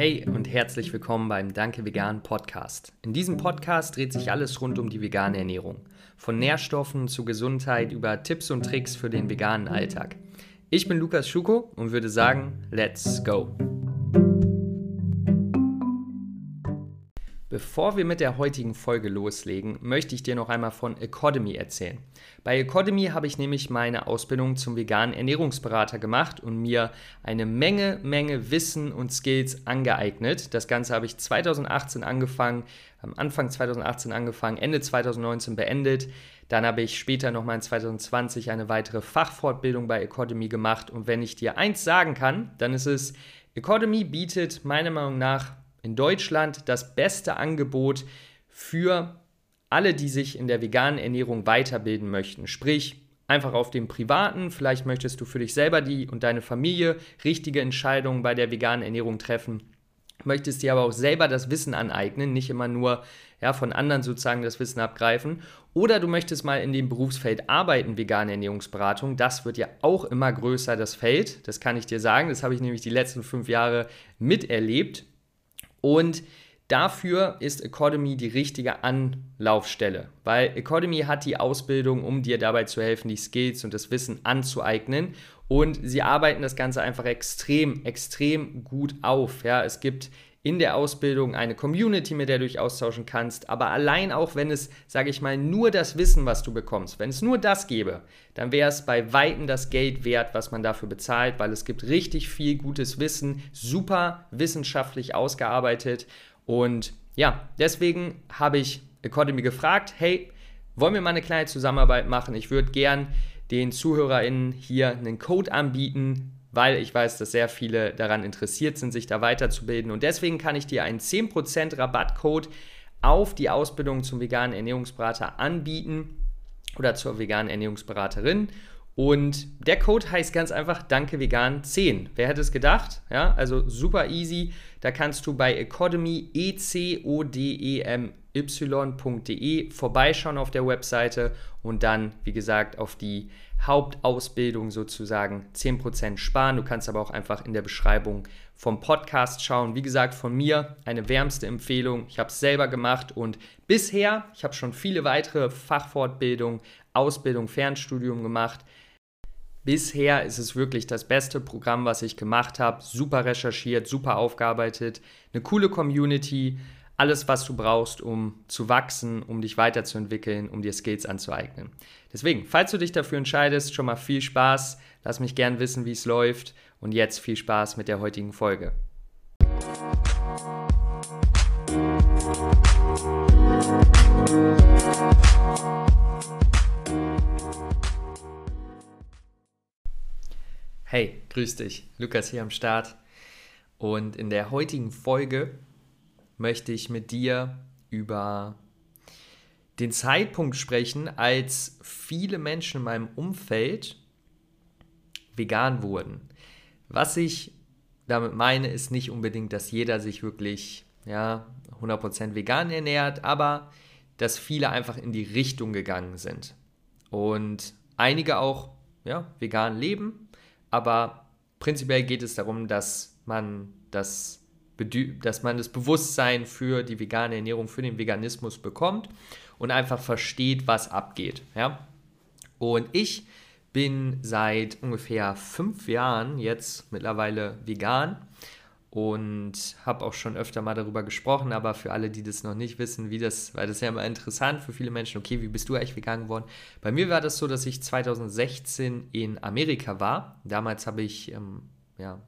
Hey und herzlich willkommen beim Danke Vegan Podcast. In diesem Podcast dreht sich alles rund um die vegane Ernährung. Von Nährstoffen zu Gesundheit über Tipps und Tricks für den veganen Alltag. Ich bin Lukas Schuko und würde sagen, let's go! Bevor wir mit der heutigen Folge loslegen, möchte ich dir noch einmal von Academy erzählen. Bei Academy habe ich nämlich meine Ausbildung zum veganen Ernährungsberater gemacht und mir eine Menge, Menge Wissen und Skills angeeignet. Das Ganze habe ich 2018 angefangen, am Anfang 2018 angefangen, Ende 2019 beendet. Dann habe ich später nochmal in 2020 eine weitere Fachfortbildung bei Academy gemacht. Und wenn ich dir eins sagen kann, dann ist es, Academy bietet meiner Meinung nach in Deutschland das beste Angebot für alle, die sich in der veganen Ernährung weiterbilden möchten. Sprich, einfach auf dem privaten, vielleicht möchtest du für dich selber die und deine Familie richtige Entscheidungen bei der veganen Ernährung treffen, möchtest dir aber auch selber das Wissen aneignen, nicht immer nur ja, von anderen sozusagen das Wissen abgreifen. Oder du möchtest mal in dem Berufsfeld arbeiten, vegane Ernährungsberatung. Das wird ja auch immer größer, das Feld. Das kann ich dir sagen. Das habe ich nämlich die letzten fünf Jahre miterlebt. Und dafür ist Academy die richtige Anlaufstelle, weil Academy hat die Ausbildung, um dir dabei zu helfen, die Skills und das Wissen anzueignen. Und sie arbeiten das Ganze einfach extrem, extrem gut auf. Ja, es gibt in der Ausbildung eine Community, mit der du dich austauschen kannst. Aber allein auch, wenn es, sage ich mal, nur das Wissen, was du bekommst, wenn es nur das gäbe, dann wäre es bei Weitem das Geld wert, was man dafür bezahlt, weil es gibt richtig viel gutes Wissen, super wissenschaftlich ausgearbeitet. Und ja, deswegen habe ich Academy gefragt, hey, wollen wir mal eine kleine Zusammenarbeit machen? Ich würde gern den ZuhörerInnen hier einen Code anbieten, weil ich weiß, dass sehr viele daran interessiert sind, sich da weiterzubilden. Und deswegen kann ich dir einen 10% Rabattcode auf die Ausbildung zum veganen Ernährungsberater anbieten oder zur veganen Ernährungsberaterin. Und der Code heißt ganz einfach Danke Vegan 10. Wer hätte es gedacht? Ja, also super easy. Da kannst du bei Academy e c o d e m y.de vorbeischauen auf der Webseite und dann, wie gesagt, auf die Hauptausbildung sozusagen 10% sparen. Du kannst aber auch einfach in der Beschreibung vom Podcast schauen. Wie gesagt, von mir eine wärmste Empfehlung. Ich habe es selber gemacht und bisher, ich habe schon viele weitere Fachfortbildungen, Ausbildung, Fernstudium gemacht. Bisher ist es wirklich das beste Programm, was ich gemacht habe. Super recherchiert, super aufgearbeitet, eine coole Community alles, was du brauchst, um zu wachsen, um dich weiterzuentwickeln, um dir Skills anzueignen. Deswegen, falls du dich dafür entscheidest, schon mal viel Spaß. Lass mich gern wissen, wie es läuft. Und jetzt viel Spaß mit der heutigen Folge. Hey, grüß dich. Lukas hier am Start. Und in der heutigen Folge möchte ich mit dir über den Zeitpunkt sprechen, als viele Menschen in meinem Umfeld vegan wurden. Was ich damit meine, ist nicht unbedingt, dass jeder sich wirklich ja, 100% vegan ernährt, aber dass viele einfach in die Richtung gegangen sind. Und einige auch ja, vegan leben, aber prinzipiell geht es darum, dass man das dass man das Bewusstsein für die vegane Ernährung, für den Veganismus bekommt und einfach versteht, was abgeht. Ja? Und ich bin seit ungefähr fünf Jahren jetzt mittlerweile vegan und habe auch schon öfter mal darüber gesprochen, aber für alle, die das noch nicht wissen, wie das, weil das ist ja immer interessant für viele Menschen, okay, wie bist du eigentlich vegan geworden? Bei mir war das so, dass ich 2016 in Amerika war. Damals habe ich ähm, ja,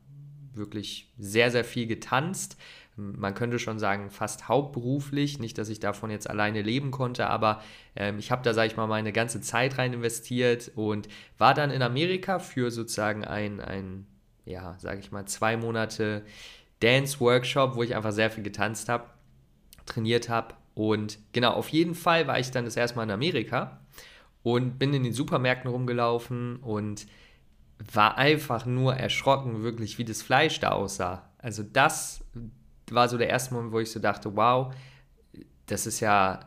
wirklich sehr, sehr viel getanzt. Man könnte schon sagen, fast hauptberuflich. Nicht, dass ich davon jetzt alleine leben konnte, aber ähm, ich habe da, sage ich mal, meine ganze Zeit rein investiert und war dann in Amerika für sozusagen ein, ein ja, sage ich mal, zwei Monate Dance-Workshop, wo ich einfach sehr viel getanzt habe, trainiert habe. Und genau, auf jeden Fall war ich dann das erste Mal in Amerika und bin in den Supermärkten rumgelaufen und war einfach nur erschrocken, wirklich, wie das Fleisch da aussah. Also das war so der erste Moment, wo ich so dachte, wow, das ist ja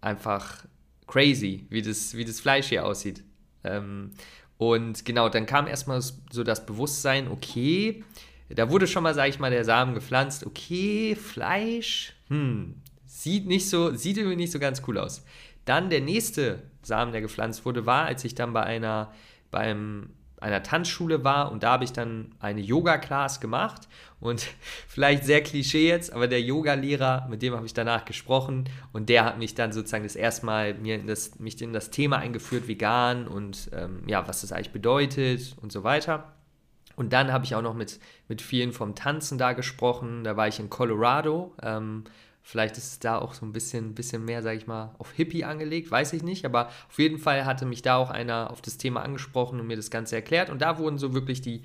einfach crazy, wie das, wie das Fleisch hier aussieht. Ähm, und genau, dann kam erstmal so das Bewusstsein, okay, da wurde schon mal, sage ich mal, der Samen gepflanzt. Okay, Fleisch, hm, sieht nicht so, sieht irgendwie nicht so ganz cool aus. Dann der nächste Samen, der gepflanzt wurde, war, als ich dann bei einer, beim einer Tanzschule war und da habe ich dann eine Yoga-Class gemacht und vielleicht sehr Klischee jetzt, aber der Yoga-Lehrer, mit dem habe ich danach gesprochen und der hat mich dann sozusagen das erste Mal mir in das, mich in das Thema eingeführt, vegan und ähm, ja, was das eigentlich bedeutet und so weiter. Und dann habe ich auch noch mit, mit vielen vom Tanzen da gesprochen. Da war ich in Colorado. Ähm, Vielleicht ist es da auch so ein bisschen, bisschen mehr, sage ich mal, auf Hippie angelegt, weiß ich nicht. Aber auf jeden Fall hatte mich da auch einer auf das Thema angesprochen und mir das Ganze erklärt. Und da wurden so wirklich die,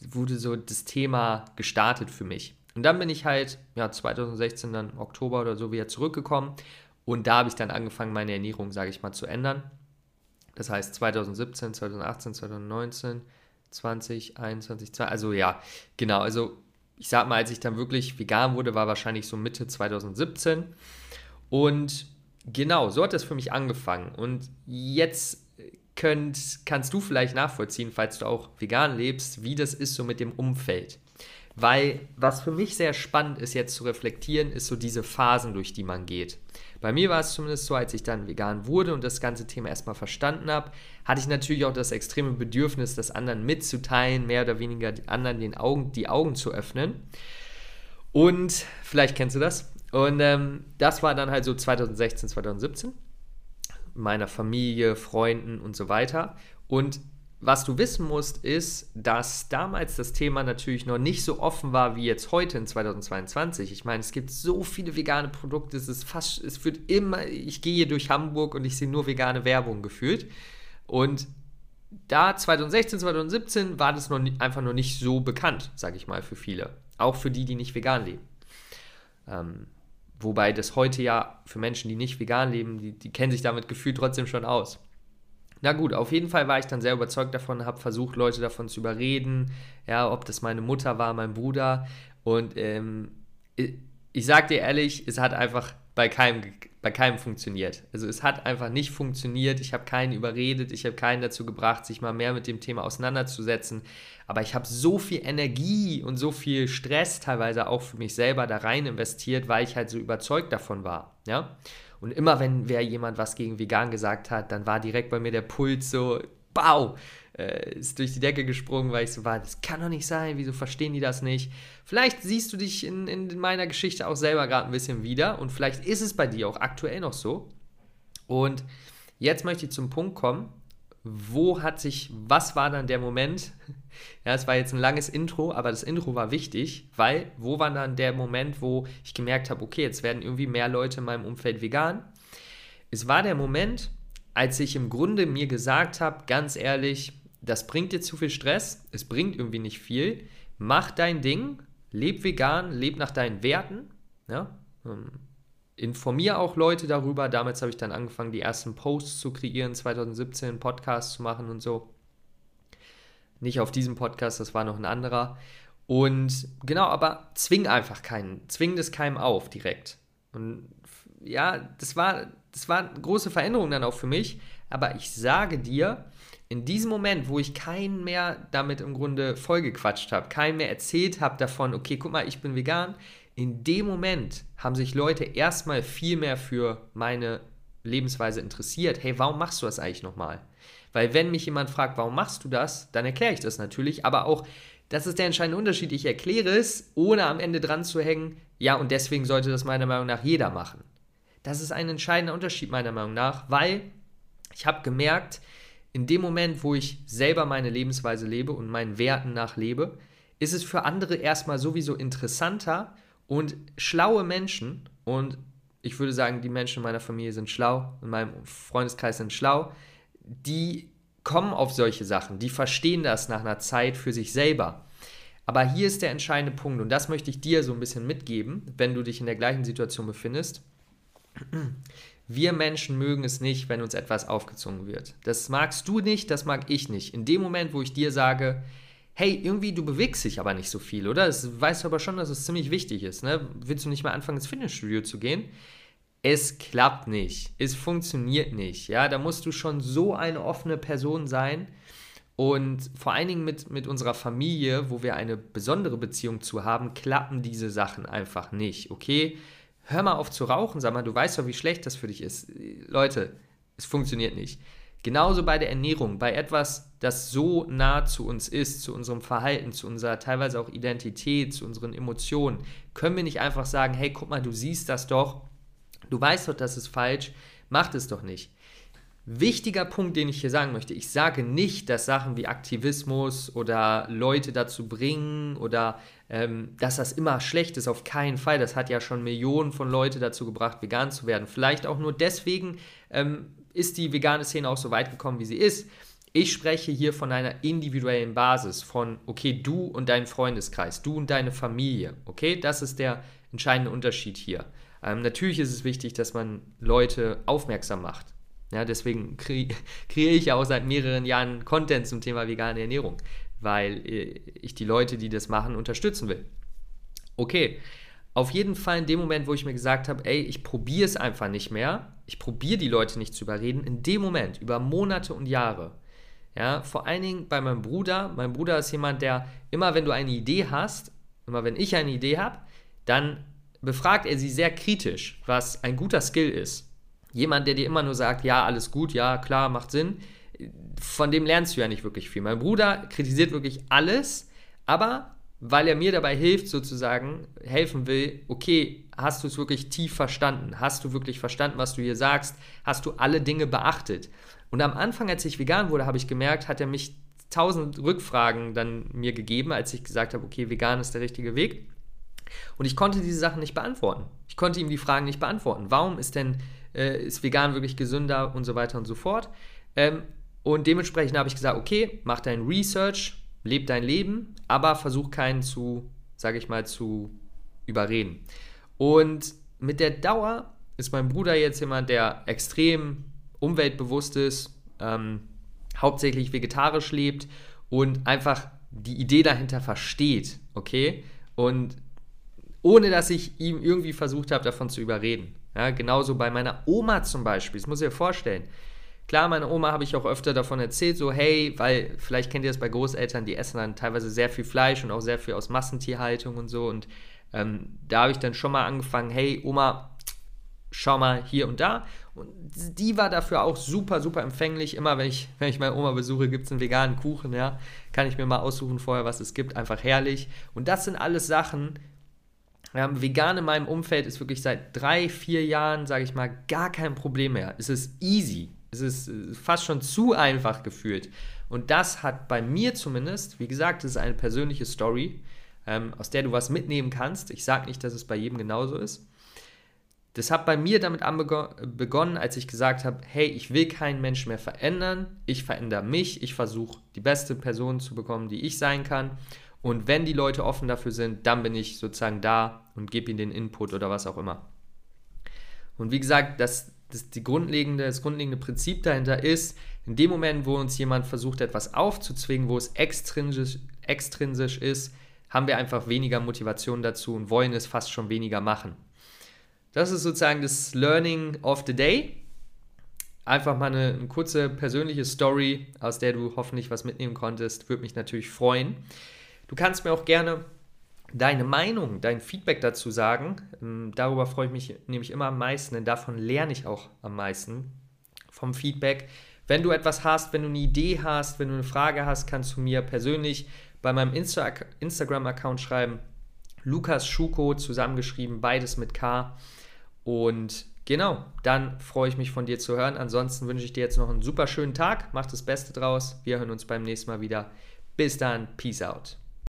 wurde so das Thema gestartet für mich. Und dann bin ich halt, ja, 2016 dann Oktober oder so wieder zurückgekommen. Und da habe ich dann angefangen, meine Ernährung, sage ich mal, zu ändern. Das heißt 2017, 2018, 2019, 20, 21, 2, also ja, genau, also ich sag mal, als ich dann wirklich vegan wurde, war wahrscheinlich so Mitte 2017. Und genau, so hat das für mich angefangen. Und jetzt könnt, kannst du vielleicht nachvollziehen, falls du auch vegan lebst, wie das ist so mit dem Umfeld. Weil was für mich sehr spannend ist jetzt zu reflektieren, ist so diese Phasen, durch die man geht. Bei mir war es zumindest so, als ich dann vegan wurde und das ganze Thema erstmal verstanden habe, hatte ich natürlich auch das extreme Bedürfnis, das anderen mitzuteilen, mehr oder weniger anderen den Augen, die Augen zu öffnen. Und vielleicht kennst du das. Und ähm, das war dann halt so 2016, 2017. Meiner Familie, Freunden und so weiter. Und was du wissen musst, ist, dass damals das Thema natürlich noch nicht so offen war wie jetzt heute in 2022. Ich meine, es gibt so viele vegane Produkte, es ist fast, es wird immer, ich gehe hier durch Hamburg und ich sehe nur vegane Werbung gefühlt. Und da 2016, 2017 war das noch nie, einfach noch nicht so bekannt, sage ich mal, für viele. Auch für die, die nicht vegan leben. Ähm, wobei das heute ja für Menschen, die nicht vegan leben, die, die kennen sich damit gefühlt trotzdem schon aus. Na gut, auf jeden Fall war ich dann sehr überzeugt davon, habe versucht, Leute davon zu überreden, ja, ob das meine Mutter war, mein Bruder. Und ähm, ich, ich sag dir ehrlich, es hat einfach bei keinem, bei keinem funktioniert. Also es hat einfach nicht funktioniert. Ich habe keinen überredet, ich habe keinen dazu gebracht, sich mal mehr mit dem Thema auseinanderzusetzen. Aber ich habe so viel Energie und so viel Stress teilweise auch für mich selber da rein investiert, weil ich halt so überzeugt davon war. Ja. Und immer wenn wer jemand was gegen vegan gesagt hat, dann war direkt bei mir der Puls so, bau, äh, ist durch die Decke gesprungen, weil ich so war, das kann doch nicht sein, wieso verstehen die das nicht? Vielleicht siehst du dich in, in meiner Geschichte auch selber gerade ein bisschen wieder und vielleicht ist es bei dir auch aktuell noch so. Und jetzt möchte ich zum Punkt kommen, wo hat sich, was war dann der Moment? Ja, es war jetzt ein langes Intro, aber das Intro war wichtig, weil wo war dann der Moment, wo ich gemerkt habe, okay, jetzt werden irgendwie mehr Leute in meinem Umfeld vegan? Es war der Moment, als ich im Grunde mir gesagt habe, ganz ehrlich, das bringt dir zu viel Stress, es bringt irgendwie nicht viel, mach dein Ding, leb vegan, leb nach deinen Werten, ja, ähm, informiere auch Leute darüber. Damals habe ich dann angefangen, die ersten Posts zu kreieren, 2017 Podcasts zu machen und so. Nicht auf diesem Podcast, das war noch ein anderer. Und genau, aber zwing einfach keinen, zwing das keinem auf direkt. Und ja, das war, das war eine große Veränderung dann auch für mich. Aber ich sage dir, in diesem Moment, wo ich keinen mehr damit im Grunde vollgequatscht habe, keinen mehr erzählt habe davon, okay, guck mal, ich bin vegan, in dem Moment haben sich Leute erstmal viel mehr für meine Lebensweise interessiert. Hey, warum machst du das eigentlich nochmal? Weil wenn mich jemand fragt, warum machst du das, dann erkläre ich das natürlich, aber auch, das ist der entscheidende Unterschied, ich erkläre es, ohne am Ende dran zu hängen, ja, und deswegen sollte das meiner Meinung nach jeder machen. Das ist ein entscheidender Unterschied meiner Meinung nach, weil ich habe gemerkt, in dem Moment, wo ich selber meine Lebensweise lebe und meinen Werten nachlebe, ist es für andere erstmal sowieso interessanter und schlaue Menschen, und ich würde sagen, die Menschen in meiner Familie sind schlau, in meinem Freundeskreis sind schlau, die kommen auf solche Sachen, die verstehen das nach einer Zeit für sich selber. Aber hier ist der entscheidende Punkt, und das möchte ich dir so ein bisschen mitgeben, wenn du dich in der gleichen Situation befindest. Wir Menschen mögen es nicht, wenn uns etwas aufgezogen wird. Das magst du nicht, das mag ich nicht. In dem Moment, wo ich dir sage, hey, irgendwie du bewegst dich aber nicht so viel, oder? Das weißt du aber schon, dass es ziemlich wichtig ist, ne? Willst du nicht mal anfangen, ins Fitnessstudio zu gehen? Es klappt nicht. Es funktioniert nicht, ja? Da musst du schon so eine offene Person sein Und vor allen Dingen mit, mit unserer Familie, wo wir eine besondere Beziehung zu haben, klappen diese Sachen einfach nicht. Okay, hör mal auf zu rauchen, sag mal, du weißt doch, wie schlecht das für dich ist. Leute, es funktioniert nicht. Genauso bei der Ernährung, bei etwas, das so nah zu uns ist, zu unserem Verhalten, zu unserer teilweise auch Identität, zu unseren Emotionen, können wir nicht einfach sagen, hey, guck mal, du siehst das doch, du weißt doch, das ist falsch, mach es doch nicht. Wichtiger Punkt, den ich hier sagen möchte, ich sage nicht, dass Sachen wie Aktivismus oder Leute dazu bringen oder ähm, dass das immer schlecht ist, auf keinen Fall. Das hat ja schon Millionen von Leuten dazu gebracht, vegan zu werden. Vielleicht auch nur deswegen ähm, ist die vegane Szene auch so weit gekommen, wie sie ist. Ich spreche hier von einer individuellen Basis, von, okay, du und dein Freundeskreis, du und deine Familie, okay? Das ist der entscheidende Unterschied hier. Ähm, natürlich ist es wichtig, dass man Leute aufmerksam macht. Ja, deswegen kre kreiere ich ja auch seit mehreren Jahren Content zum Thema vegane Ernährung, weil äh, ich die Leute, die das machen, unterstützen will. Okay, auf jeden Fall in dem Moment, wo ich mir gesagt habe, ey, ich probiere es einfach nicht mehr, ich probiere die Leute nicht zu überreden, in dem Moment, über Monate und Jahre, ja, vor allen Dingen bei meinem Bruder, mein Bruder ist jemand, der immer, wenn du eine Idee hast, immer wenn ich eine Idee habe, dann befragt er sie sehr kritisch, was ein guter Skill ist. Jemand, der dir immer nur sagt, ja, alles gut, ja, klar, macht Sinn, von dem lernst du ja nicht wirklich viel. Mein Bruder kritisiert wirklich alles, aber weil er mir dabei hilft, sozusagen, helfen will, okay, hast du es wirklich tief verstanden? Hast du wirklich verstanden, was du hier sagst? Hast du alle Dinge beachtet? Und am Anfang, als ich vegan wurde, habe ich gemerkt, hat er mich tausend Rückfragen dann mir gegeben, als ich gesagt habe, okay, vegan ist der richtige Weg. Und ich konnte diese Sachen nicht beantworten. Ich konnte ihm die Fragen nicht beantworten. Warum ist denn äh, ist vegan wirklich gesünder und so weiter und so fort? Ähm, und dementsprechend habe ich gesagt, okay, mach dein Research, leb dein Leben, aber versuch keinen zu, sage ich mal, zu überreden. Und mit der Dauer ist mein Bruder jetzt jemand, der extrem umweltbewusst ist, ähm, hauptsächlich vegetarisch lebt und einfach die Idee dahinter versteht, okay? Und ohne dass ich ihm irgendwie versucht habe, davon zu überreden. Ja, genauso bei meiner Oma zum Beispiel, das muss ich dir vorstellen. Klar, meine Oma habe ich auch öfter davon erzählt, so hey, weil vielleicht kennt ihr das bei Großeltern, die essen dann teilweise sehr viel Fleisch und auch sehr viel aus Massentierhaltung und so. Und ähm, da habe ich dann schon mal angefangen, hey Oma, schau mal hier und da. Und die war dafür auch super, super empfänglich. Immer wenn ich, wenn ich meine Oma besuche, gibt es einen veganen Kuchen, ja. Kann ich mir mal aussuchen vorher, was es gibt. Einfach herrlich. Und das sind alles Sachen, ähm, vegan in meinem Umfeld ist wirklich seit drei, vier Jahren, sage ich mal, gar kein Problem mehr. Es ist easy. Es ist äh, fast schon zu einfach gefühlt. Und das hat bei mir zumindest, wie gesagt, das ist eine persönliche Story, ähm, aus der du was mitnehmen kannst. Ich sage nicht, dass es bei jedem genauso ist. Das hat bei mir damit begonnen, als ich gesagt habe, hey, ich will keinen Menschen mehr verändern, ich verändere mich, ich versuche die beste Person zu bekommen, die ich sein kann. Und wenn die Leute offen dafür sind, dann bin ich sozusagen da und gebe ihnen den Input oder was auch immer. Und wie gesagt, das das, die grundlegende, das grundlegende Prinzip dahinter ist, in dem Moment, wo uns jemand versucht, etwas aufzuzwingen, wo es extrinsisch, extrinsisch ist, haben wir einfach weniger Motivation dazu und wollen es fast schon weniger machen. Das ist sozusagen das Learning of the Day. Einfach mal eine, eine kurze persönliche Story, aus der du hoffentlich was mitnehmen konntest, würde mich natürlich freuen. Du kannst mir auch gerne deine Meinung, dein Feedback dazu sagen. Ähm, darüber freue ich mich nämlich immer am meisten, denn davon lerne ich auch am meisten vom Feedback. Wenn du etwas hast, wenn du eine Idee hast, wenn du eine Frage hast, kannst du mir persönlich bei meinem Insta Instagram-Account schreiben. Lukas Schuko zusammengeschrieben, beides mit K. Und genau, dann freue ich mich von dir zu hören. Ansonsten wünsche ich dir jetzt noch einen super schönen Tag. Mach das Beste draus. Wir hören uns beim nächsten Mal wieder. Bis dann. Peace out.